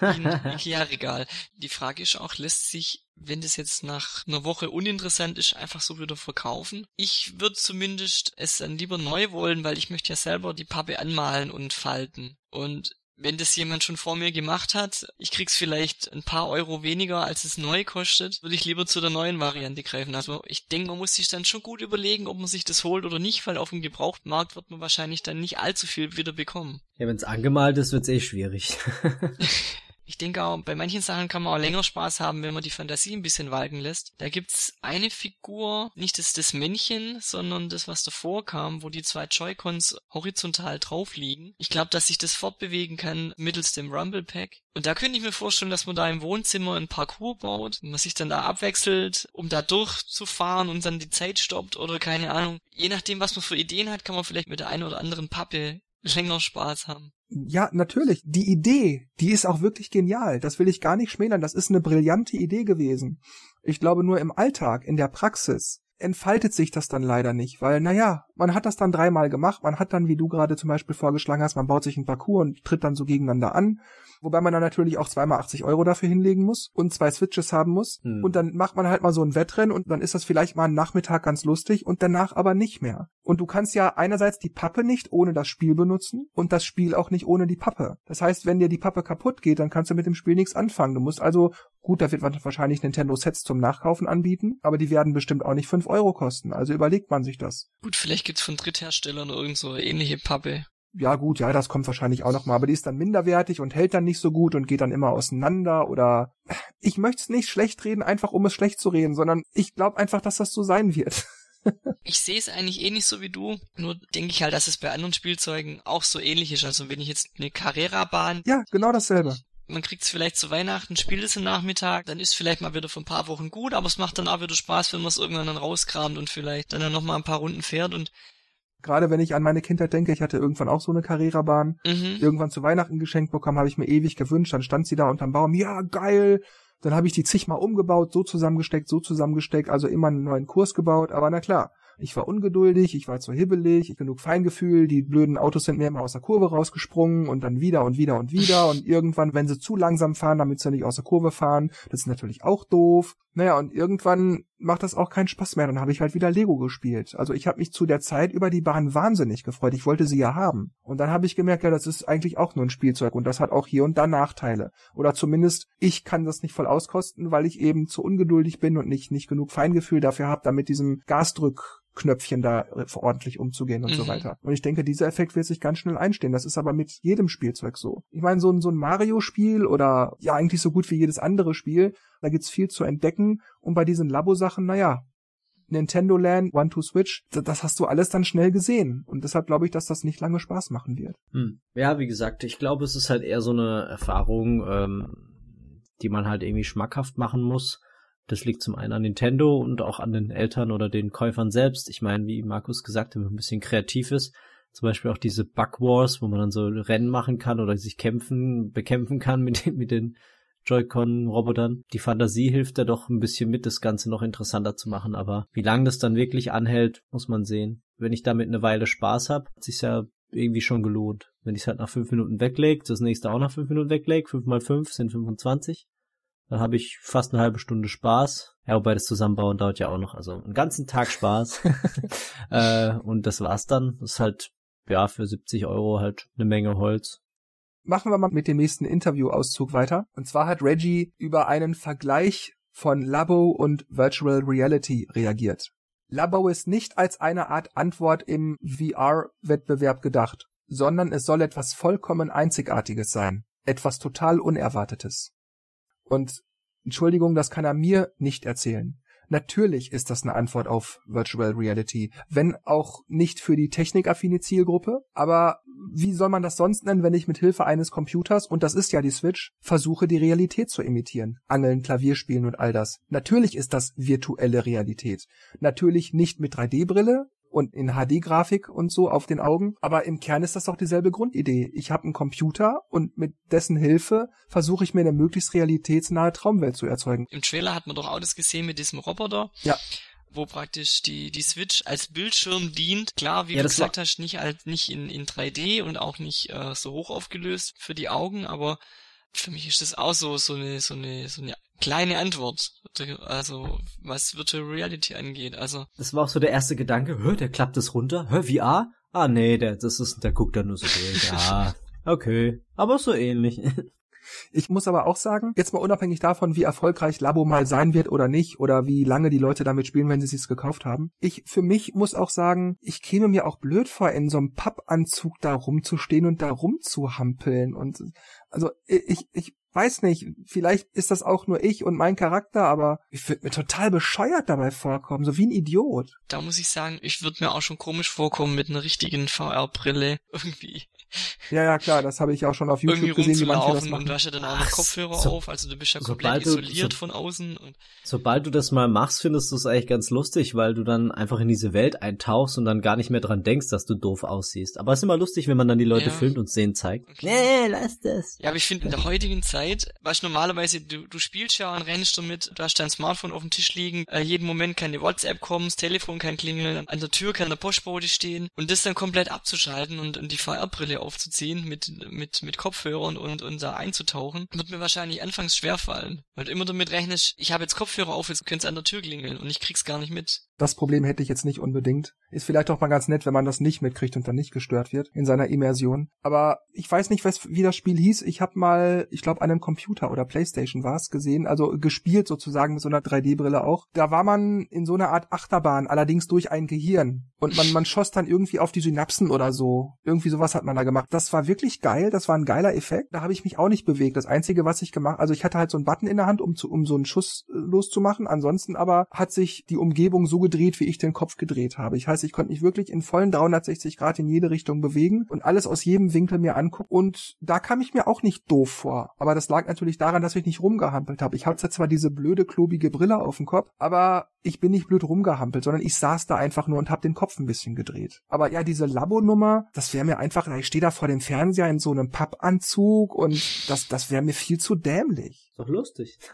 Ein Ikea-Regal. Die Frage ist auch, lässt sich, wenn das jetzt nach einer Woche uninteressant ist, einfach so wieder verkaufen? Ich würde zumindest es dann lieber neu wollen, weil ich möchte ja selber die Pappe anmalen und falten. Und wenn das jemand schon vor mir gemacht hat, ich krieg's vielleicht ein paar Euro weniger, als es neu kostet, würde ich lieber zu der neuen Variante greifen. Also ich denke, man muss sich dann schon gut überlegen, ob man sich das holt oder nicht, weil auf dem Gebrauchtmarkt wird man wahrscheinlich dann nicht allzu viel wieder bekommen. Ja, wenn's angemalt ist, wird's eh schwierig. Ich denke auch, bei manchen Sachen kann man auch länger Spaß haben, wenn man die Fantasie ein bisschen walken lässt. Da gibt's eine Figur, nicht das, das Männchen, sondern das, was davor kam, wo die zwei Joy-Cons horizontal drauf liegen. Ich glaube, dass sich das fortbewegen kann mittels dem Rumble Pack. Und da könnte ich mir vorstellen, dass man da im Wohnzimmer ein Parcours baut, man sich dann da abwechselt, um da durchzufahren und dann die Zeit stoppt oder keine Ahnung. Je nachdem, was man für Ideen hat, kann man vielleicht mit der einen oder anderen Pappe länger Spaß haben. Ja, natürlich. Die Idee, die ist auch wirklich genial. Das will ich gar nicht schmälern. Das ist eine brillante Idee gewesen. Ich glaube nur im Alltag, in der Praxis, entfaltet sich das dann leider nicht, weil, naja, man hat das dann dreimal gemacht, man hat dann, wie du gerade zum Beispiel vorgeschlagen hast, man baut sich ein Parcours und tritt dann so gegeneinander an Wobei man dann natürlich auch zweimal 80 Euro dafür hinlegen muss und zwei Switches haben muss. Hm. Und dann macht man halt mal so ein Wettrennen und dann ist das vielleicht mal ein Nachmittag ganz lustig und danach aber nicht mehr. Und du kannst ja einerseits die Pappe nicht ohne das Spiel benutzen und das Spiel auch nicht ohne die Pappe. Das heißt, wenn dir die Pappe kaputt geht, dann kannst du mit dem Spiel nichts anfangen. Du musst also, gut, da wird man wahrscheinlich Nintendo Sets zum Nachkaufen anbieten, aber die werden bestimmt auch nicht 5 Euro kosten. Also überlegt man sich das. Gut, vielleicht gibt's von Drittherstellern irgend so ähnliche Pappe ja gut, ja, das kommt wahrscheinlich auch noch mal, aber die ist dann minderwertig und hält dann nicht so gut und geht dann immer auseinander oder ich möchte es nicht schlecht reden, einfach um es schlecht zu reden, sondern ich glaube einfach, dass das so sein wird. ich sehe es eigentlich ähnlich so wie du, nur denke ich halt, dass es bei anderen Spielzeugen auch so ähnlich ist. Also wenn ich jetzt eine Carrera-Bahn... Ja, genau dasselbe. Man kriegt es vielleicht zu Weihnachten, spielt es am Nachmittag, dann ist vielleicht mal wieder für ein paar Wochen gut, aber es macht dann auch wieder Spaß, wenn man es irgendwann dann rauskramt und vielleicht dann, dann noch mal ein paar Runden fährt und Gerade wenn ich an meine Kindheit denke, ich hatte irgendwann auch so eine Carrera-Bahn. Mhm. Irgendwann zu Weihnachten geschenkt bekommen, habe ich mir ewig gewünscht. Dann stand sie da unterm Baum. Ja, geil. Dann habe ich die zigmal umgebaut, so zusammengesteckt, so zusammengesteckt, also immer einen neuen Kurs gebaut. Aber na klar, ich war ungeduldig, ich war zu hibbelig, ich genug Feingefühl, die blöden Autos sind mir immer aus der Kurve rausgesprungen und dann wieder und wieder und wieder und irgendwann, wenn sie zu langsam fahren, damit sie nicht aus der Kurve fahren, das ist natürlich auch doof. Naja, und irgendwann macht das auch keinen Spaß mehr, dann habe ich halt wieder Lego gespielt. Also ich habe mich zu der Zeit über die Bahn wahnsinnig gefreut, ich wollte sie ja haben. Und dann habe ich gemerkt, ja, das ist eigentlich auch nur ein Spielzeug und das hat auch hier und da Nachteile. Oder zumindest, ich kann das nicht voll auskosten, weil ich eben zu ungeduldig bin und nicht, nicht genug Feingefühl dafür habe, da mit diesem Gasdrück Knöpfchen da äh, ordentlich umzugehen und mhm. so weiter. Und ich denke, dieser Effekt wird sich ganz schnell einstehen. Das ist aber mit jedem Spielzeug so. Ich meine, so ein, so ein Mario-Spiel oder ja eigentlich so gut wie jedes andere Spiel, da gibt's viel zu entdecken. Und bei diesen Labo-Sachen, naja, Nintendo Land, One to Switch, das hast du alles dann schnell gesehen. Und deshalb glaube ich, dass das nicht lange Spaß machen wird. Hm. Ja, wie gesagt, ich glaube, es ist halt eher so eine Erfahrung, ähm, die man halt irgendwie schmackhaft machen muss. Das liegt zum einen an Nintendo und auch an den Eltern oder den Käufern selbst. Ich meine, wie Markus gesagt hat, wenn man ein bisschen kreativ ist, zum Beispiel auch diese Bug Wars, wo man dann so Rennen machen kann oder sich kämpfen, bekämpfen kann mit, mit den Joy-Con-Robotern. Die Fantasie hilft da doch ein bisschen mit, das Ganze noch interessanter zu machen. Aber wie lange das dann wirklich anhält, muss man sehen. Wenn ich damit eine Weile Spaß habe, hat sich's ja irgendwie schon gelohnt. Wenn ich es halt nach fünf Minuten weglege, das nächste auch nach fünf Minuten weglege, fünf mal fünf sind 25. Dann habe ich fast eine halbe Stunde Spaß. Ja, wobei das Zusammenbauen dauert ja auch noch. Also einen ganzen Tag Spaß. äh, und das war's dann. Das ist halt, ja, für 70 Euro halt eine Menge Holz. Machen wir mal mit dem nächsten Interviewauszug weiter. Und zwar hat Reggie über einen Vergleich von Labo und Virtual Reality reagiert. Labo ist nicht als eine Art Antwort im VR-Wettbewerb gedacht, sondern es soll etwas vollkommen Einzigartiges sein. Etwas total Unerwartetes. Und Entschuldigung, das kann er mir nicht erzählen. Natürlich ist das eine Antwort auf Virtual Reality, wenn auch nicht für die technikaffine Zielgruppe, aber wie soll man das sonst nennen, wenn ich mit Hilfe eines Computers, und das ist ja die Switch, versuche die Realität zu imitieren? Angeln, Klavierspielen und all das. Natürlich ist das virtuelle Realität. Natürlich nicht mit 3D-Brille, und in HD-Grafik und so auf den Augen. Aber im Kern ist das doch dieselbe Grundidee. Ich habe einen Computer und mit dessen Hilfe versuche ich mir eine möglichst realitätsnahe Traumwelt zu erzeugen. Im Trailer hat man doch auch das gesehen mit diesem Roboter. Ja wo praktisch die, die Switch als Bildschirm dient. Klar, wie ja, du gesagt hast, nicht halt nicht in, in 3D und auch nicht äh, so hoch aufgelöst für die Augen, aber für mich ist das auch so, so eine, so eine, so eine kleine Antwort. Also, was Virtual Reality angeht. Also. Das war auch so der erste Gedanke, hör, der klappt das runter, hör, VR? Ah, nee, der, das ist, der guckt da nur so durch. Ja, okay. Aber so ähnlich. Ich muss aber auch sagen, jetzt mal unabhängig davon, wie erfolgreich Labo mal sein wird oder nicht, oder wie lange die Leute damit spielen, wenn sie es gekauft haben. Ich für mich muss auch sagen, ich käme mir auch blöd vor, in so einem Pappanzug da rumzustehen und da rumzuhampeln. Und also ich, ich weiß nicht, vielleicht ist das auch nur ich und mein Charakter, aber ich würde mir total bescheuert dabei vorkommen, so wie ein Idiot. Da muss ich sagen, ich würde mir auch schon komisch vorkommen mit einer richtigen VR-Brille irgendwie. Ja, ja, klar, das habe ich auch schon auf YouTube irgendwie gesehen, wie manche das machen. und du hast ja dann auch noch Kopfhörer so- auf, also du bist ja sobald komplett du- isoliert so- von außen und Sobald du das mal machst, findest du es eigentlich ganz lustig, weil du dann einfach in diese Welt eintauchst und dann gar nicht mehr dran denkst, dass du doof aussiehst. Aber es ist immer lustig, wenn man dann die Leute Ja. filmt und Szenen zeigt. Okay. Nee, lass das. Ja, aber ich finde in der heutigen Zeit, weißt du, normalerweise, du, du spielst ja und rennst damit, du hast dein Smartphone auf dem Tisch liegen, äh, jeden Moment kann eine WhatsApp kommen, das Telefon kann klingeln, an der Tür kann der Postbote stehen und das dann komplett abzuschalten und, und die VR-Brille aufzuziehen mit, mit, mit Kopfhörern und, und da einzutauchen, wird mir wahrscheinlich anfangs schwerfallen. Weil du immer damit rechnest, ich habe jetzt Kopfhörer auf, jetzt könnte es an der Tür klingeln und ich krieg's gar nicht mit. Das Problem hätte ich jetzt nicht unbedingt. Ist vielleicht auch mal ganz nett, wenn man das nicht mitkriegt und dann nicht gestört wird in seiner Immersion. Aber ich weiß nicht, was, wie das Spiel hieß. Ich habe mal, ich glaube, an einem Computer oder Playstation war es gesehen, also gespielt sozusagen mit so einer 3D-Brille auch. Da war man in so einer Art Achterbahn, allerdings durch ein Gehirn. Und man, man schoss dann irgendwie auf die Synapsen oder so. Irgendwie sowas hat man da gemacht. Das war wirklich geil, das war ein geiler Effekt. Da habe ich mich auch nicht bewegt. Das Einzige, was ich gemacht, also ich hatte halt so einen Button in der Hand, um, zu, um so einen Schuss äh, loszumachen. Ansonsten aber hat sich die Umgebung so gedreht, wie ich den Kopf gedreht habe. Ich heißt, ich konnte mich wirklich in vollen 360 Grad in jede Richtung bewegen und alles aus jedem Winkel mir angucken. Und da kam ich mir auch nicht doof vor. Aber das lag natürlich daran, dass ich nicht rumgehampelt habe. Ich hatte zwar diese blöde, klobige Brille auf dem Kopf, aber ich bin nicht blöd rumgehampelt, sondern ich saß da einfach nur und habe den Kopf ein bisschen gedreht. Aber ja, diese Labo-Nummer, das wäre mir einfach, ich stehe da vor dem Fernseher in so einem Pappanzug und das, das wäre mir viel zu dämlich. Ist doch lustig.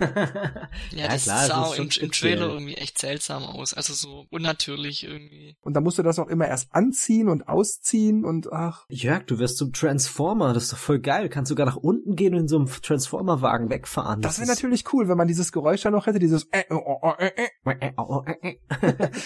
Ja, das klar, sah das im, im Trailer irgendwie echt seltsam aus. Also so unnatürlich irgendwie. Und da musst du das auch immer erst anziehen und ausziehen und ach, Jörg, du wirst zum Transformer, das ist doch voll geil. Du kannst sogar nach unten gehen und in so einem Transformer-Wagen wegfahren. das wäre ist- natürlich cool, wenn man dieses Geräusch dann noch hätte, dieses äh, oh, oh, äh, äh.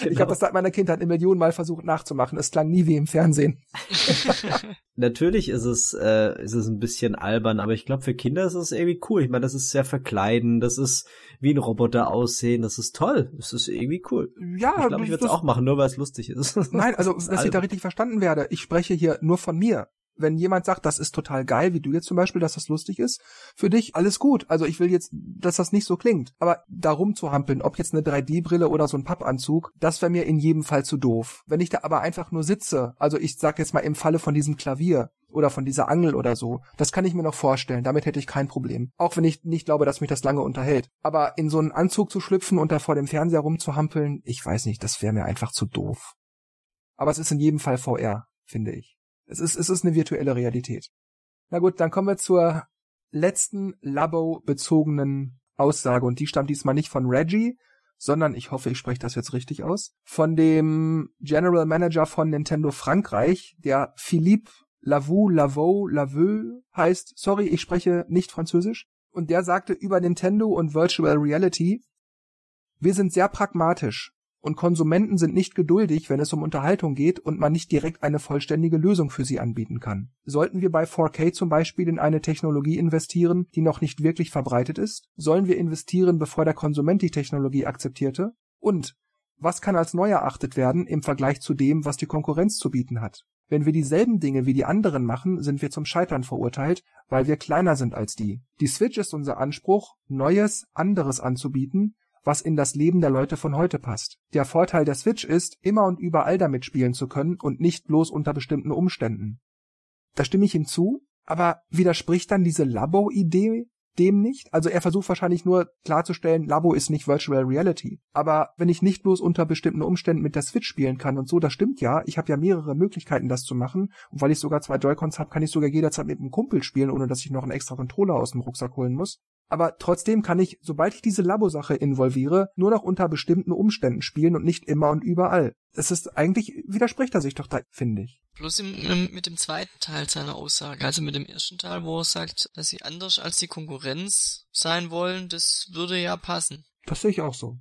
Ich Genau. habe das seit meiner Kindheit eine Million Mal versucht nachzumachen. Es klang nie wie im Fernsehen. Natürlich ist es, äh, ist es ein bisschen albern, aber ich glaube, für Kinder ist es irgendwie cool. Ich meine, das ist sehr verkleiden, das ist wie ein Roboter aussehen, das ist toll. Das ist irgendwie cool. Ja, ich glaube, ich würde es auch machen, nur weil es lustig ist. Nein, also, dass ich da albern. richtig verstanden werde. Ich spreche hier nur von mir. Wenn jemand sagt, das ist total geil, wie du jetzt zum Beispiel, dass das lustig ist, für dich alles gut. Also ich will jetzt, dass das nicht so klingt. Aber darum zu hampeln, ob jetzt eine 3D-Brille oder so ein Pappanzug, das wäre mir in jedem Fall zu doof. Wenn ich da aber einfach nur sitze, also ich sag jetzt mal im Falle von diesem Klavier oder von dieser Angel oder so, das kann ich mir noch vorstellen. Damit hätte ich kein Problem. Auch wenn ich nicht glaube, dass mich das lange unterhält. Aber in so einen Anzug zu schlüpfen und da vor dem Fernseher rumzuhampeln, ich weiß nicht, das wäre mir einfach zu doof. Aber es ist in jedem Fall VR, finde ich. Es ist, es ist eine virtuelle Realität. Na gut, dann kommen wir zur letzten Labo-bezogenen Aussage und die stammt diesmal nicht von Reggie, sondern ich hoffe, ich spreche das jetzt richtig aus, von dem General Manager von Nintendo Frankreich, der Philippe Lavou, Lavaux, Laveux heißt. Sorry, ich spreche nicht Französisch. Und der sagte über Nintendo und Virtual Reality, wir sind sehr pragmatisch und Konsumenten sind nicht geduldig, wenn es um Unterhaltung geht und man nicht direkt eine vollständige Lösung für sie anbieten kann. Sollten wir bei 4K zum Beispiel in eine Technologie investieren, die noch nicht wirklich verbreitet ist? Sollen wir investieren, bevor der Konsument die Technologie akzeptierte? Und was kann als neu erachtet werden im Vergleich zu dem, was die Konkurrenz zu bieten hat? Wenn wir dieselben Dinge wie die anderen machen, sind wir zum Scheitern verurteilt, weil wir kleiner sind als die. Die Switch ist unser Anspruch, Neues, anderes anzubieten, was in das Leben der Leute von heute passt. Der Vorteil der Switch ist, immer und überall damit spielen zu können und nicht bloß unter bestimmten Umständen. Da stimme ich ihm zu, aber widerspricht dann diese Labo-Idee dem nicht? Also er versucht wahrscheinlich nur klarzustellen, Labo ist nicht Virtual Reality. Aber wenn ich nicht bloß unter bestimmten Umständen mit der Switch spielen kann und so, das stimmt ja. Ich habe ja mehrere Möglichkeiten, das zu machen. Und weil ich sogar zwei Joy-Cons habe, kann ich sogar jederzeit mit einem Kumpel spielen, ohne dass ich noch einen extra Controller aus dem Rucksack holen muss. Aber trotzdem kann ich, sobald ich diese Labo-Sache involviere, nur noch unter bestimmten Umständen spielen und nicht immer und überall. Es ist eigentlich, widerspricht er sich doch da, finde ich. Bloß im, im, mit dem zweiten Teil seiner Aussage, also mit dem ersten Teil, wo er sagt, dass sie anders als die Konkurrenz sein wollen, das würde ja passen. Das sehe ich auch so.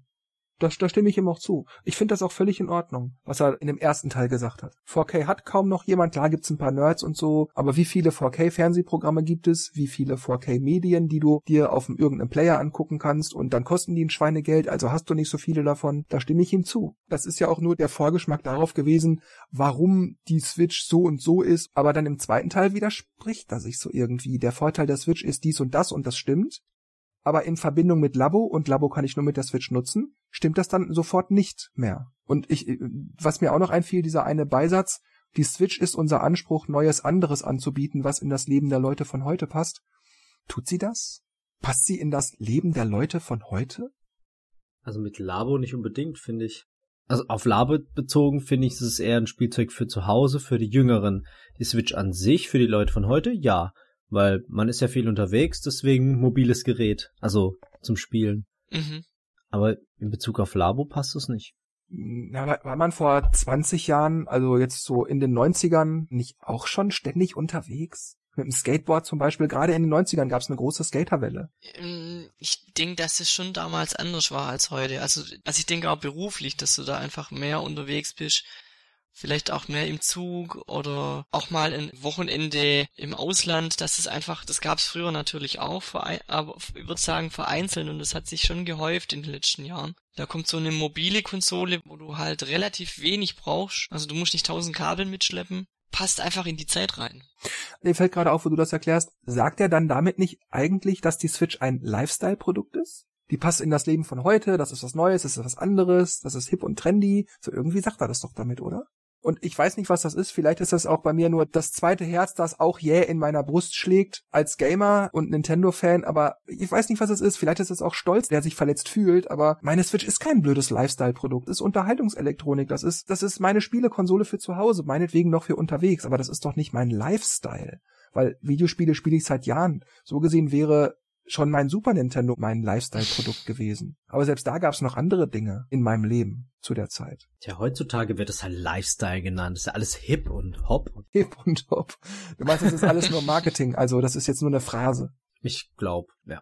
Da, da stimme ich ihm auch zu. Ich finde das auch völlig in Ordnung, was er in dem ersten Teil gesagt hat. 4K hat kaum noch jemand, klar gibt's ein paar Nerds und so, aber wie viele 4K-Fernsehprogramme gibt es? Wie viele 4K-Medien, die du dir auf irgendeinem Player angucken kannst und dann kosten die ein Schweinegeld, also hast du nicht so viele davon. Da stimme ich ihm zu. Das ist ja auch nur der Vorgeschmack darauf gewesen, warum die Switch so und so ist, aber dann im zweiten Teil widerspricht er sich so irgendwie. Der Vorteil der Switch ist dies und das und das stimmt aber in Verbindung mit Labo und Labo kann ich nur mit der Switch nutzen, stimmt das dann sofort nicht mehr. Und ich, was mir auch noch einfiel, dieser eine Beisatz, die Switch ist unser Anspruch, Neues anderes anzubieten, was in das Leben der Leute von heute passt. Tut sie das? Passt sie in das Leben der Leute von heute? Also mit Labo nicht unbedingt, finde ich. Also auf Labo bezogen finde ich, es ist eher ein Spielzeug für zu Hause, für die Jüngeren. Die Switch an sich, für die Leute von heute, ja weil man ist ja viel unterwegs, deswegen mobiles Gerät, also zum Spielen. Mhm. Aber in Bezug auf Labo passt es nicht. Na, war man vor 20 Jahren, also jetzt so in den 90ern, nicht auch schon ständig unterwegs? Mit dem Skateboard zum Beispiel, gerade in den 90ern gab es eine große Skaterwelle. Ähm, ich denke, dass es schon damals anders war als heute. Also, also ich denke auch beruflich, dass du da einfach mehr unterwegs bist vielleicht auch mehr im Zug oder auch mal ein Wochenende im Ausland. Das ist einfach, das gab es früher natürlich auch, aber ich würde sagen vereinzelt und das hat sich schon gehäuft in den letzten Jahren. Da kommt so eine mobile Konsole, wo du halt relativ wenig brauchst. Also du musst nicht tausend Kabel mitschleppen. Passt einfach in die Zeit rein. Mir fällt gerade auf, wo du das erklärst. Sagt er dann damit nicht eigentlich, dass die Switch ein Lifestyle-Produkt ist? die passt in das Leben von heute, das ist was Neues, das ist was anderes, das ist hip und trendy. So irgendwie sagt er das doch damit, oder? Und ich weiß nicht, was das ist. Vielleicht ist das auch bei mir nur das zweite Herz, das auch jäh yeah in meiner Brust schlägt als Gamer und Nintendo-Fan. Aber ich weiß nicht, was es ist. Vielleicht ist es auch Stolz, der sich verletzt fühlt. Aber meine Switch ist kein blödes Lifestyle-Produkt. Ist Unterhaltungselektronik. Das ist, das ist meine Spielekonsole für zu Hause. Meinetwegen noch für unterwegs. Aber das ist doch nicht mein Lifestyle. Weil Videospiele spiele ich seit Jahren. So gesehen wäre schon mein Super Nintendo mein Lifestyle-Produkt gewesen. Aber selbst da gab es noch andere Dinge in meinem Leben zu der Zeit. Tja, heutzutage wird es halt Lifestyle genannt. Das ist ja alles hip und hop. Hip und hop. Du meinst, das ist alles nur Marketing, also das ist jetzt nur eine Phrase. Ich glaub, ja.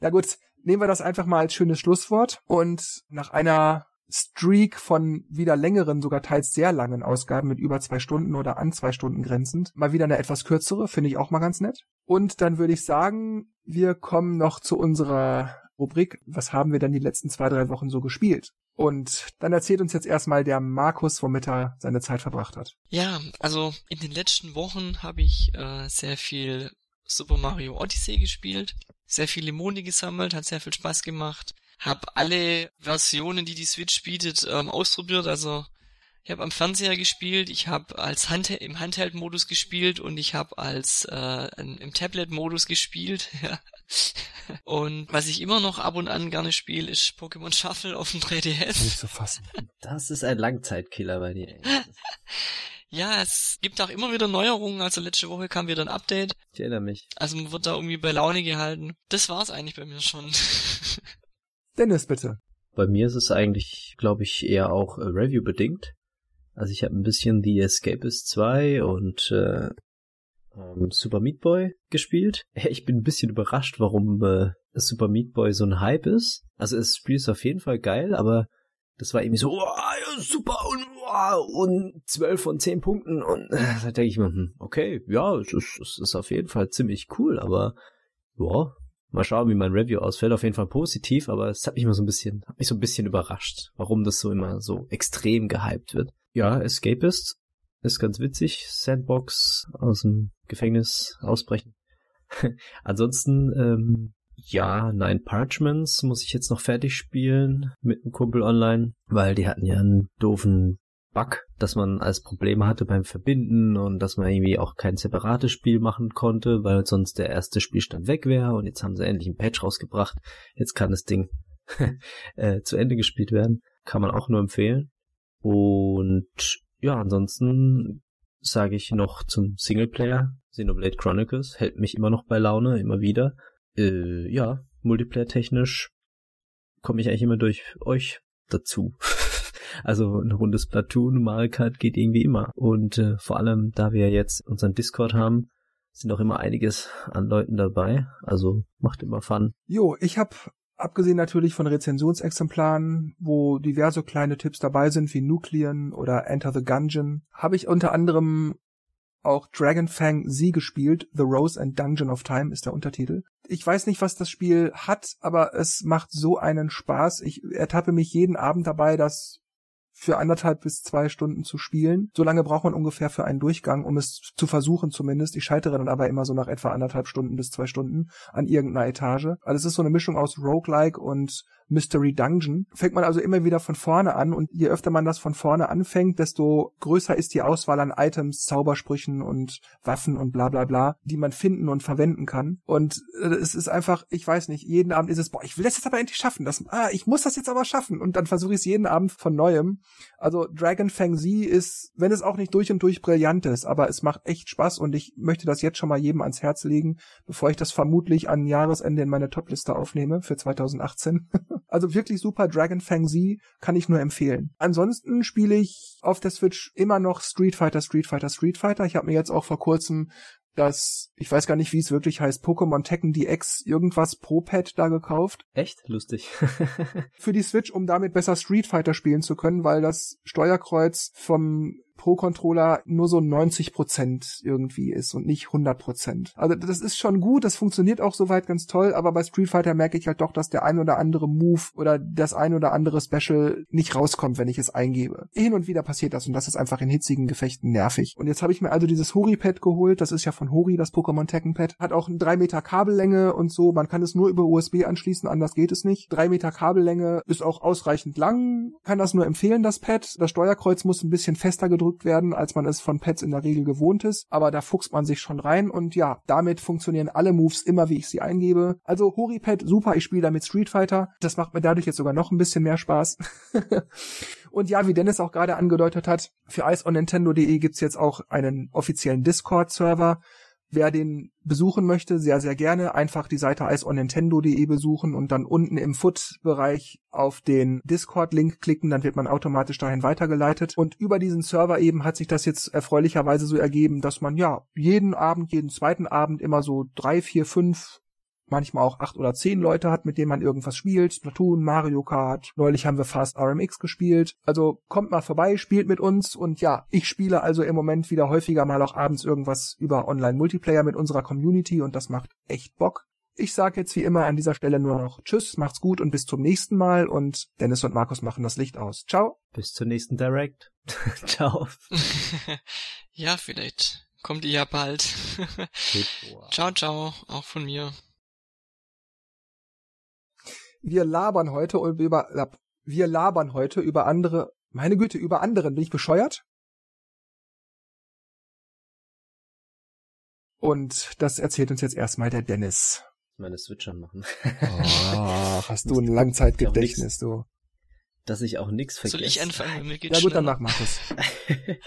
Ja gut, nehmen wir das einfach mal als schönes Schlusswort und nach einer Streak von wieder längeren, sogar teils sehr langen Ausgaben mit über zwei Stunden oder an zwei Stunden grenzend. Mal wieder eine etwas kürzere, finde ich auch mal ganz nett. Und dann würde ich sagen, wir kommen noch zu unserer Rubrik, was haben wir denn die letzten zwei, drei Wochen so gespielt? Und dann erzählt uns jetzt erstmal der Markus, womit er seine Zeit verbracht hat. Ja, also in den letzten Wochen habe ich äh, sehr viel Super Mario Odyssey gespielt, sehr viele Monde gesammelt, hat sehr viel Spaß gemacht habe alle Versionen, die die Switch bietet, ähm, ausprobiert. Also ich habe am Fernseher gespielt, ich habe als Hand im Handheld-Modus gespielt und ich habe als äh, im Tablet-Modus gespielt. Ja. Und was ich immer noch ab und an gerne spiele, ist Pokémon Shuffle auf dem 3DS. Nicht zu fassen. Das ist ein Langzeitkiller bei dir. ja, es gibt auch immer wieder Neuerungen. Also letzte Woche kam wieder ein Update. Ich erinnere mich. Also man wird da irgendwie bei Laune gehalten. Das war's eigentlich bei mir schon. Dennis, bitte. Bei mir ist es eigentlich, glaube ich, eher auch äh, Review-bedingt. Also ich habe ein bisschen The Escapist 2 und äh, ähm, Super Meat Boy gespielt. Ich bin ein bisschen überrascht, warum äh, Super Meat Boy so ein Hype ist. Also das Spiel ist auf jeden Fall geil, aber das war irgendwie so, oh, super und, oh, und 12 von 10 Punkten und äh, da denke ich mir, hm, okay, ja, es ist, es ist auf jeden Fall ziemlich cool, aber ja, Mal schauen, wie mein Review ausfällt. Auf jeden Fall positiv, aber es hat mich immer so ein bisschen, hat mich so ein bisschen überrascht, warum das so immer so extrem gehypt wird. Ja, Escapist ist ganz witzig. Sandbox aus dem Gefängnis ausbrechen. Ansonsten, ähm, ja, Nine Parchments muss ich jetzt noch fertig spielen mit einem Kumpel online, weil die hatten ja einen doofen Bug, dass man als Probleme hatte beim Verbinden und dass man irgendwie auch kein separates Spiel machen konnte, weil sonst der erste Spielstand weg wäre und jetzt haben sie endlich ein Patch rausgebracht. Jetzt kann das Ding äh, zu Ende gespielt werden. Kann man auch nur empfehlen. Und ja, ansonsten sage ich noch zum Singleplayer. Xenoblade Chronicles hält mich immer noch bei Laune, immer wieder. Äh, ja, Multiplayer-technisch komme ich eigentlich immer durch euch dazu. Also ein rundes Platoon, Mario Kart geht irgendwie immer. Und äh, vor allem, da wir jetzt unseren Discord haben, sind auch immer einiges an Leuten dabei. Also macht immer Fun. Jo, ich habe Abgesehen natürlich von Rezensionsexemplaren, wo diverse kleine Tipps dabei sind, wie Nuclean oder Enter the Gungeon, habe ich unter anderem auch Dragonfang Z gespielt. The Rose and Dungeon of Time ist der Untertitel. Ich weiß nicht, was das Spiel hat, aber es macht so einen Spaß. Ich ertappe mich jeden Abend dabei, das für anderthalb bis zwei Stunden zu spielen. So lange braucht man ungefähr für einen Durchgang, um es zu versuchen zumindest. Ich scheitere dann aber immer so nach etwa anderthalb Stunden bis zwei Stunden an irgendeiner Etage. Also es ist so eine Mischung aus Roguelike und Mystery Dungeon. Fängt man also immer wieder von vorne an und je öfter man das von vorne anfängt, desto größer ist die Auswahl an Items, Zaubersprüchen und Waffen und bla bla bla, die man finden und verwenden kann. Und äh, es ist einfach, ich weiß nicht, jeden Abend ist es, boah, ich will das jetzt aber endlich schaffen. Das, ah, ich muss das jetzt aber schaffen. Und dann versuche ich es jeden Abend von neuem. Also Dragon Fang Z ist, wenn es auch nicht durch und durch brillant ist, aber es macht echt Spaß und ich möchte das jetzt schon mal jedem ans Herz legen, bevor ich das vermutlich an Jahresende in meine Topliste aufnehme für 2018. also wirklich super Dragon Fang Z kann ich nur empfehlen. Ansonsten spiele ich auf der Switch immer noch Street Fighter, Street Fighter, Street Fighter. Ich habe mir jetzt auch vor kurzem das, ich weiß gar nicht, wie es wirklich heißt, Pokémon Tekken DX irgendwas Pro Pad da gekauft. Echt? Lustig. für die Switch, um damit besser Street Fighter spielen zu können, weil das Steuerkreuz vom Pro-Controller nur so 90 Prozent irgendwie ist und nicht 100 Prozent. Also das ist schon gut, das funktioniert auch soweit ganz toll, aber bei Street Fighter merke ich halt doch, dass der ein oder andere Move oder das ein oder andere Special nicht rauskommt, wenn ich es eingebe. Hin und wieder passiert das und das ist einfach in hitzigen Gefechten nervig. Und jetzt habe ich mir also dieses Hori-Pad geholt, das ist ja von Hori, das Pokémon Tekken Pad, hat auch eine 3 Meter Kabellänge und so, man kann es nur über USB anschließen, anders geht es nicht. 3 Meter Kabellänge ist auch ausreichend lang, kann das nur empfehlen, das Pad. Das Steuerkreuz muss ein bisschen fester gedrückt gedrückt werden, als man es von Pads in der Regel gewohnt ist. Aber da fuchst man sich schon rein und ja, damit funktionieren alle Moves immer, wie ich sie eingebe. Also Horipad, super, ich spiele damit Street Fighter. Das macht mir dadurch jetzt sogar noch ein bisschen mehr Spaß. und ja, wie Dennis auch gerade angedeutet hat, für iceonnintendo.de gibt's jetzt auch einen offiziellen Discord-Server. Wer den besuchen möchte, sehr, sehr gerne einfach die Seite iceonnintendo.de besuchen und dann unten im Foot-Bereich auf den Discord-Link klicken, dann wird man automatisch dahin weitergeleitet. Und über diesen Server eben hat sich das jetzt erfreulicherweise so ergeben, dass man ja jeden Abend, jeden zweiten Abend immer so drei, vier, fünf manchmal auch acht oder zehn Leute hat, mit denen man irgendwas spielt. Splatoon, Mario Kart. Neulich haben wir Fast RMX gespielt. Also kommt mal vorbei, spielt mit uns und ja, ich spiele also im Moment wieder häufiger mal auch abends irgendwas über Online-Multiplayer mit unserer Community und das macht echt Bock. Ich sage jetzt wie immer an dieser Stelle nur noch Tschüss, macht's gut und bis zum nächsten Mal und Dennis und Markus machen das Licht aus. Ciao. Bis zur nächsten Direct. Ciao. ja, vielleicht kommt ihr ja bald. ciao, ciao, auch von mir wir labern heute über, wir labern heute über andere, meine Güte, über anderen. Bin ich bescheuert? Und das erzählt uns jetzt erstmal der Dennis. Meine Switch anmachen. Oh, hast du ein Langzeitgedächtnis, du. Dass ich auch nichts vergesse. Soll ich anfangen? Mir geht's ja gut, dann mach Markus.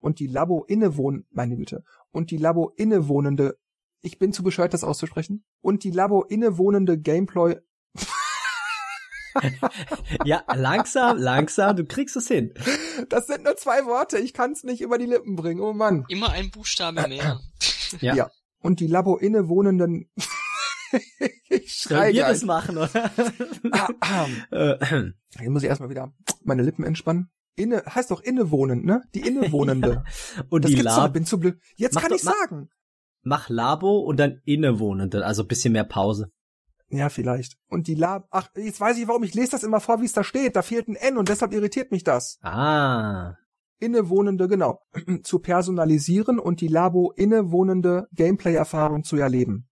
und die Labo innewohn, meine Güte, und die Labo innewohnende ich bin zu bescheuert, das auszusprechen. Und die Labo innewohnende Gameplay. ja, langsam, langsam, du kriegst es hin. Das sind nur zwei Worte, ich kann es nicht über die Lippen bringen, oh Mann. Immer ein Buchstabe mehr. ja. ja. Und die Labo innewohnenden ich schrei Sollen wir das machen, oder? ah, ah. Jetzt muss ich erstmal wieder meine Lippen entspannen. Inne, heißt doch innewohnend, ne? Die innewohnende. Und das die Lab. bin zu blöd. Jetzt mach kann ich sagen mach Labo und dann Innewohnende, also bisschen mehr Pause. Ja, vielleicht. Und die Lab, ach, jetzt weiß ich, warum ich lese das immer vor, wie es da steht. Da fehlt ein N und deshalb irritiert mich das. Ah. Innewohnende, genau. zu personalisieren und die Labo innewohnende Gameplay-Erfahrung zu erleben.